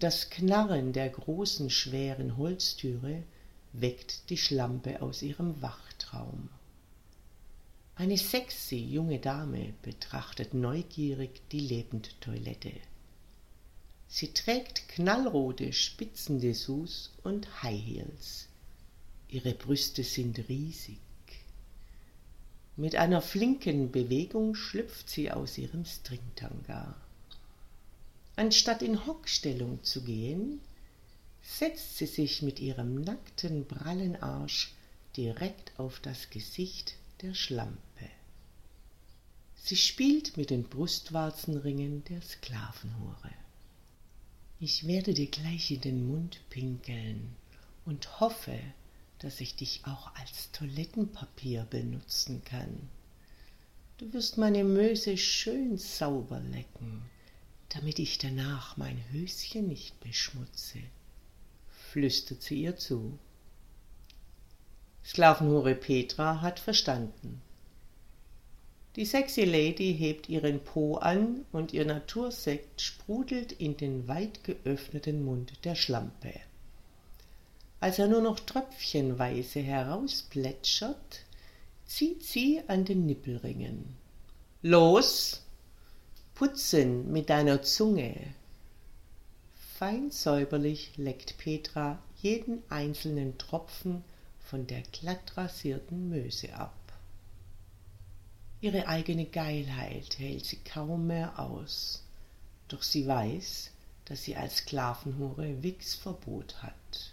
Das Knarren der großen, schweren Holztüre weckt die Schlampe aus ihrem Wachtraum. Eine sexy junge Dame betrachtet neugierig die Lebendtoilette. Sie trägt knallrote Spitzendessous und High Heels. Ihre Brüste sind riesig. Mit einer flinken Bewegung schlüpft sie aus ihrem Stringtanga. Anstatt in Hockstellung zu gehen, setzt sie sich mit ihrem nackten, prallen Arsch direkt auf das Gesicht der Schlampe. Sie spielt mit den Brustwarzenringen der Sklavenhure. Ich werde dir gleich in den Mund pinkeln und hoffe, dass ich dich auch als Toilettenpapier benutzen kann. Du wirst meine Möse schön sauber lecken damit ich danach mein Höschen nicht beschmutze, flüstert sie ihr zu. Sklavenhure Petra hat verstanden. Die sexy Lady hebt ihren Po an und ihr Natursekt sprudelt in den weit geöffneten Mund der Schlampe. Als er nur noch tröpfchenweise herausplätschert, zieht sie an den Nippelringen. Los, putzen mit deiner Zunge. Fein säuberlich leckt Petra jeden einzelnen Tropfen von der glattrasierten Möse ab. Ihre eigene Geilheit hält sie kaum mehr aus, doch sie weiß, dass sie als Sklavenhure Wichsverbot hat,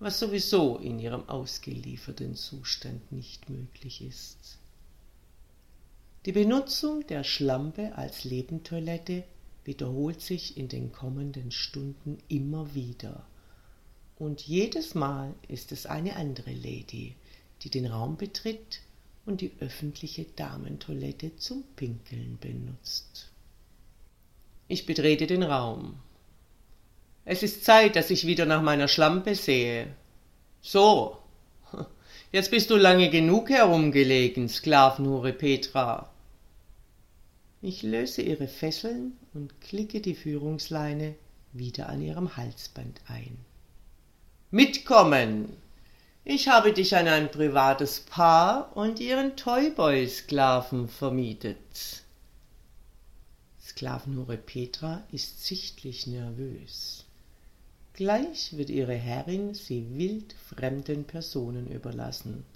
was sowieso in ihrem ausgelieferten Zustand nicht möglich ist. Die Benutzung der Schlampe als Lebentoilette wiederholt sich in den kommenden Stunden immer wieder. Und jedes Mal ist es eine andere Lady, die den Raum betritt und die öffentliche Damentoilette zum Pinkeln benutzt. Ich betrete den Raum. Es ist Zeit, dass ich wieder nach meiner Schlampe sehe. So, Jetzt bist du lange genug herumgelegen, Sklavenhure Petra. Ich löse ihre Fesseln und klicke die Führungsleine wieder an ihrem Halsband ein. Mitkommen! Ich habe dich an ein privates Paar und ihren Toyboy-Sklaven vermietet. Sklavenhure Petra ist sichtlich nervös. Gleich wird ihre Herrin sie wild fremden Personen überlassen.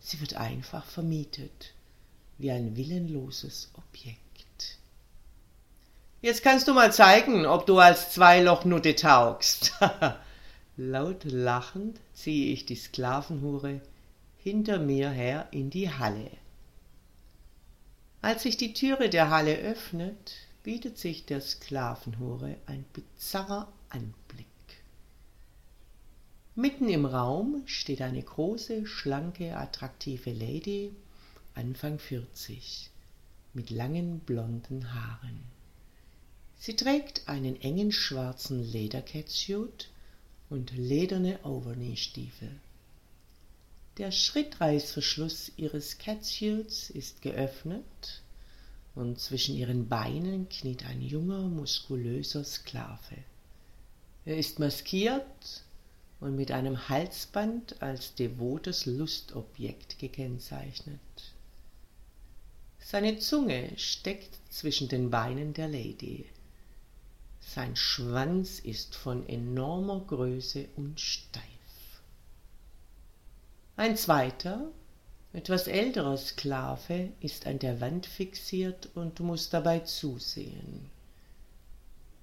Sie wird einfach vermietet, wie ein willenloses Objekt. Jetzt kannst du mal zeigen, ob du als Zweilochnutte taugst. Laut lachend ziehe ich die Sklavenhure hinter mir her in die Halle. Als sich die Türe der Halle öffnet, bietet sich der Sklavenhure ein bizarrer Anblick. Mitten im Raum steht eine große, schlanke, attraktive Lady, Anfang 40, mit langen blonden Haaren. Sie trägt einen engen schwarzen Ledercatsuit und lederne Overknee-Stiefel. Der Schrittreißverschluss ihres Catsuits ist geöffnet und zwischen ihren Beinen kniet ein junger, muskulöser Sklave. Er ist maskiert und mit einem Halsband als devotes Lustobjekt gekennzeichnet. Seine Zunge steckt zwischen den Beinen der Lady. Sein Schwanz ist von enormer Größe und steif. Ein zweiter, etwas älterer Sklave ist an der Wand fixiert und muss dabei zusehen.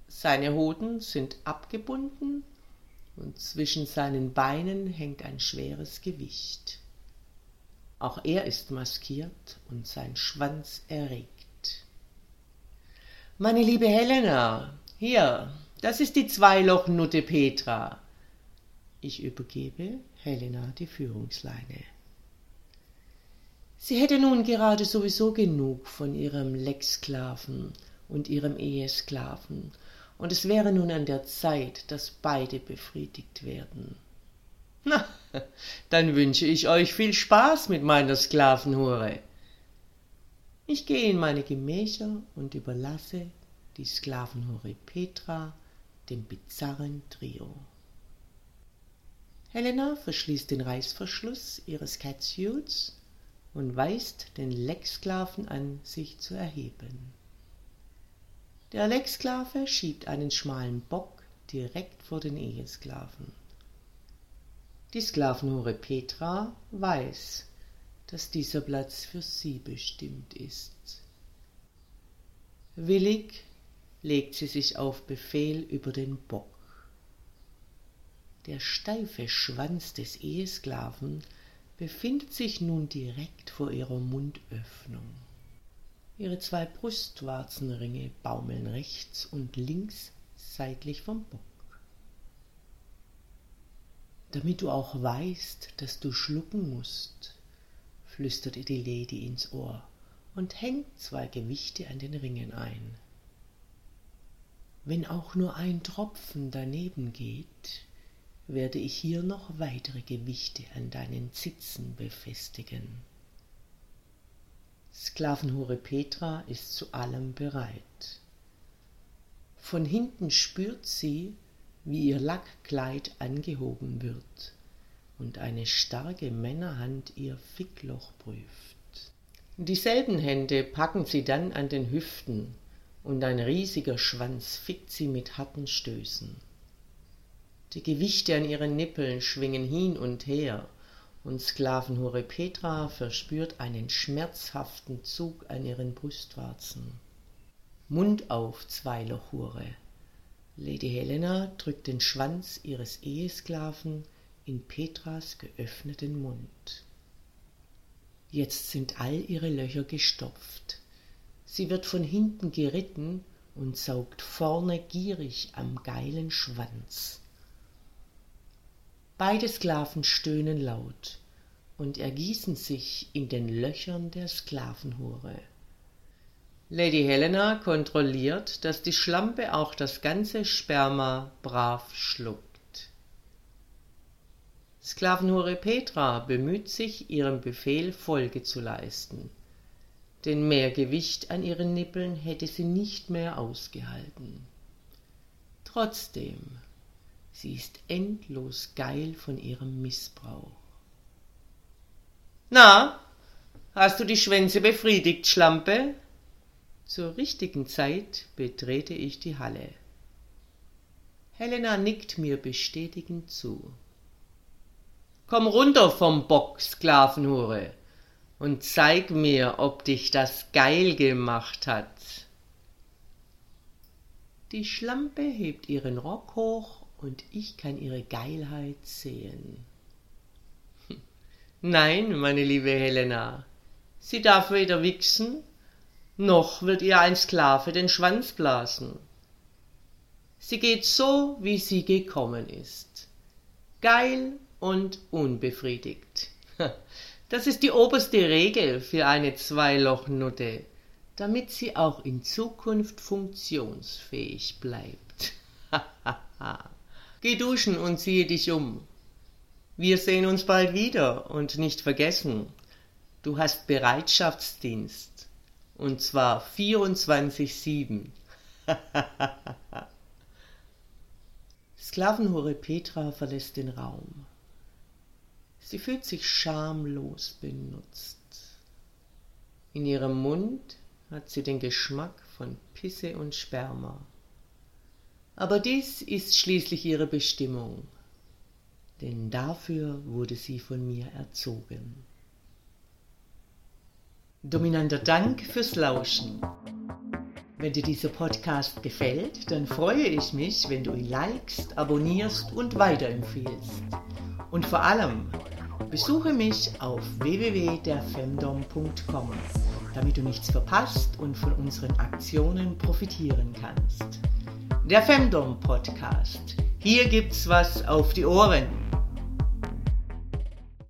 Seine Hoden sind abgebunden und zwischen seinen Beinen hängt ein schweres Gewicht. Auch er ist maskiert und sein Schwanz erregt. Meine liebe Helena, hier, das ist die Zweilochnutte Petra. Ich übergebe Helena die Führungsleine. Sie hätte nun gerade sowieso genug von ihrem Lecksklaven und ihrem Ehesklaven, und es wäre nun an der Zeit, dass beide befriedigt werden. Na, dann wünsche ich euch viel Spaß mit meiner Sklavenhure. Ich gehe in meine Gemächer und überlasse die Sklavenhure Petra dem bizarren Trio. Helena verschließt den Reißverschluss ihres Catsuits und weist den Lecksklaven an, sich zu erheben. Der Lecksklave schiebt einen schmalen Bock direkt vor den Ehesklaven. Die Sklavenhure Petra weiß, dass dieser Platz für sie bestimmt ist. Willig legt sie sich auf Befehl über den Bock. Der steife Schwanz des Ehesklaven befindet sich nun direkt vor ihrer Mundöffnung. Ihre zwei Brustwarzenringe baumeln rechts und links seitlich vom Bock. Damit du auch weißt, dass du schlucken musst, flüstert ihr die Lady ins Ohr und hängt zwei Gewichte an den Ringen ein. Wenn auch nur ein Tropfen daneben geht, werde ich hier noch weitere Gewichte an deinen Zitzen befestigen. Sklavenhure Petra ist zu allem bereit. Von hinten spürt sie, wie ihr Lackkleid angehoben wird und eine starke Männerhand ihr Fickloch prüft. Dieselben Hände packen sie dann an den Hüften und ein riesiger Schwanz fickt sie mit harten Stößen. Die Gewichte an ihren Nippeln schwingen hin und her, und Sklavenhure Petra verspürt einen schmerzhaften Zug an ihren Brustwarzen. Mund auf, Zweilochhure. Lady Helena drückt den Schwanz ihres Ehesklaven in Petras geöffneten Mund. Jetzt sind all ihre Löcher gestopft. Sie wird von hinten geritten und saugt vorne gierig am geilen Schwanz. Beide Sklaven stöhnen laut und ergießen sich in den Löchern der Sklavenhure. Lady Helena kontrolliert, dass die Schlampe auch das ganze Sperma brav schluckt. Sklavenhure Petra bemüht sich, ihrem Befehl Folge zu leisten, denn mehr Gewicht an ihren Nippeln hätte sie nicht mehr ausgehalten. Trotzdem Sie ist endlos geil von ihrem Missbrauch. Na, hast du die Schwänze befriedigt, Schlampe? Zur richtigen Zeit betrete ich die Halle. Helena nickt mir bestätigend zu. Komm runter vom Bock, Sklavenhure, und zeig mir, ob dich das geil gemacht hat. Die Schlampe hebt ihren Rock hoch und ich kann ihre Geilheit sehen. Nein, meine liebe Helena, sie darf weder wichsen, noch wird ihr ein Sklave den Schwanz blasen. Sie geht so, wie sie gekommen ist. Geil und unbefriedigt. Das ist die oberste Regel für eine Zweilochnutte, damit sie auch in Zukunft funktionsfähig bleibt. Geh duschen und ziehe dich um. Wir sehen uns bald wieder und nicht vergessen, du hast Bereitschaftsdienst. Und zwar 24-7. Sklavenhure Petra verlässt den Raum. Sie fühlt sich schamlos benutzt. In ihrem Mund hat sie den Geschmack von Pisse und Sperma. Aber dies ist schließlich ihre Bestimmung, denn dafür wurde sie von mir erzogen. Dominanter Dank fürs Lauschen. Wenn dir dieser Podcast gefällt, dann freue ich mich, wenn du ihn likest, abonnierst und weiterempfiehlst. Und vor allem, besuche mich auf www.derfemdom.com, damit du nichts verpasst und von unseren Aktionen profitieren kannst der Femdom Podcast. Hier gibt's was auf die Ohren.